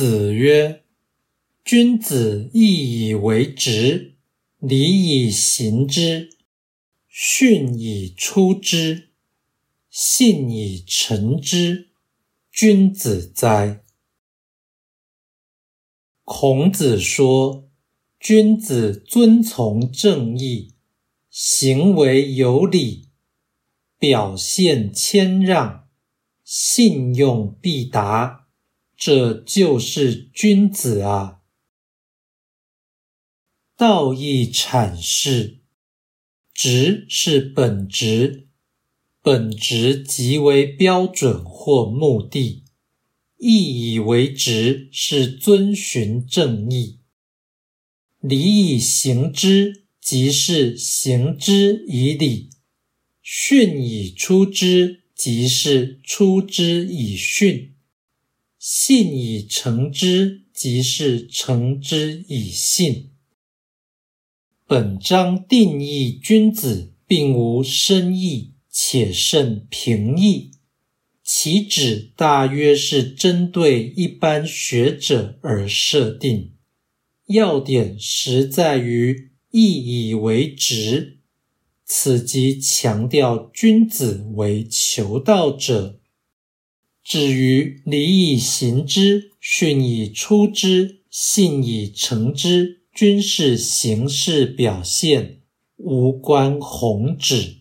子曰：“君子义以为直，礼以行之，训以出之，信以成之，君子哉！”孔子说：“君子遵从正义，行为有礼，表现谦让，信用必达，这就是君子啊！”道义阐释：直是本直，本直即为标准或目的。义以为直是遵循正义，礼以行之即是行之以礼，训以出之即是出之以训，信以成之即是成之以信。本章定义君子，并无深意，且甚平易。其旨大约是针对一般学者而设定，要点实在于义以为直，此即强调君子为求道者。至于礼以行之，训以出之，信以成之，均是形式表现，无关宏旨。